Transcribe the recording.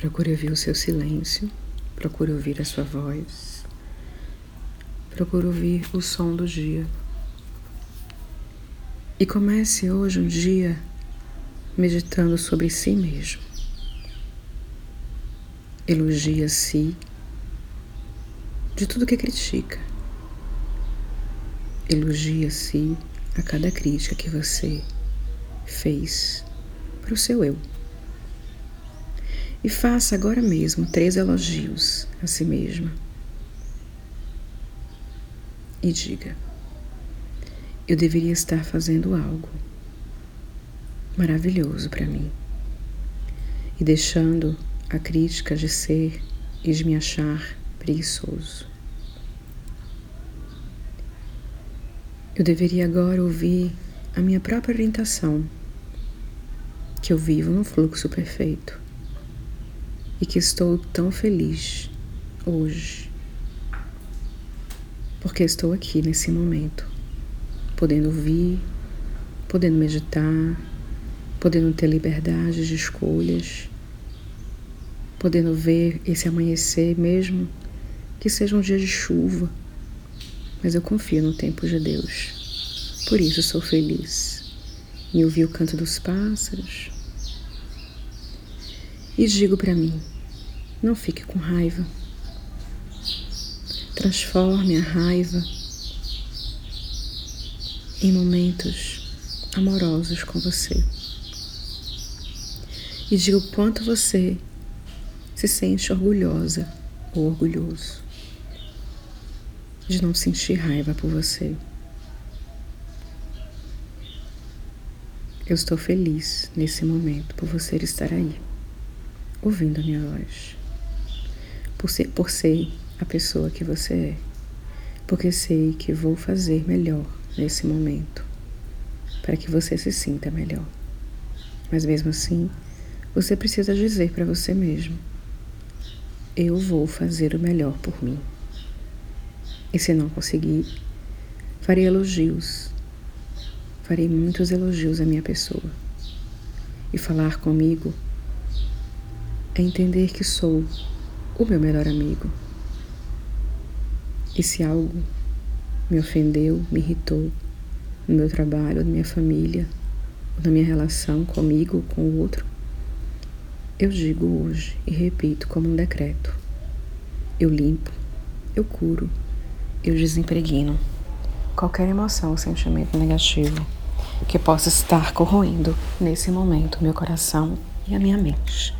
Procure ouvir o seu silêncio, procure ouvir a sua voz, procure ouvir o som do dia. E comece hoje um dia meditando sobre si mesmo. Elogia-se de tudo que critica. Elogia-se a cada crítica que você fez para o seu eu. E faça agora mesmo três elogios a si mesma. E diga: Eu deveria estar fazendo algo maravilhoso para mim. E deixando a crítica de ser e de me achar preguiçoso. Eu deveria agora ouvir a minha própria orientação, que eu vivo num fluxo perfeito e que estou tão feliz hoje, porque estou aqui nesse momento, podendo ouvir, podendo meditar, podendo ter liberdade de escolhas, podendo ver esse amanhecer mesmo que seja um dia de chuva, mas eu confio no tempo de Deus. Por isso sou feliz em ouvir o canto dos pássaros, e digo para mim: não fique com raiva. Transforme a raiva em momentos amorosos com você. E diga o quanto você se sente orgulhosa ou orgulhoso de não sentir raiva por você. Eu estou feliz nesse momento por você estar aí ouvindo a minha voz. Por ser, por ser a pessoa que você é. Porque sei que vou fazer melhor nesse momento. Para que você se sinta melhor. Mas mesmo assim, você precisa dizer para você mesmo: Eu vou fazer o melhor por mim. E se não conseguir, farei elogios. Farei muitos elogios à minha pessoa. E falar comigo é entender que sou o meu melhor amigo. E se algo me ofendeu, me irritou no meu trabalho, na minha família, na minha relação comigo com o outro, eu digo hoje e repito como um decreto: eu limpo, eu curo, eu desempregno qualquer emoção ou sentimento negativo que possa estar corroendo nesse momento meu coração e a minha mente.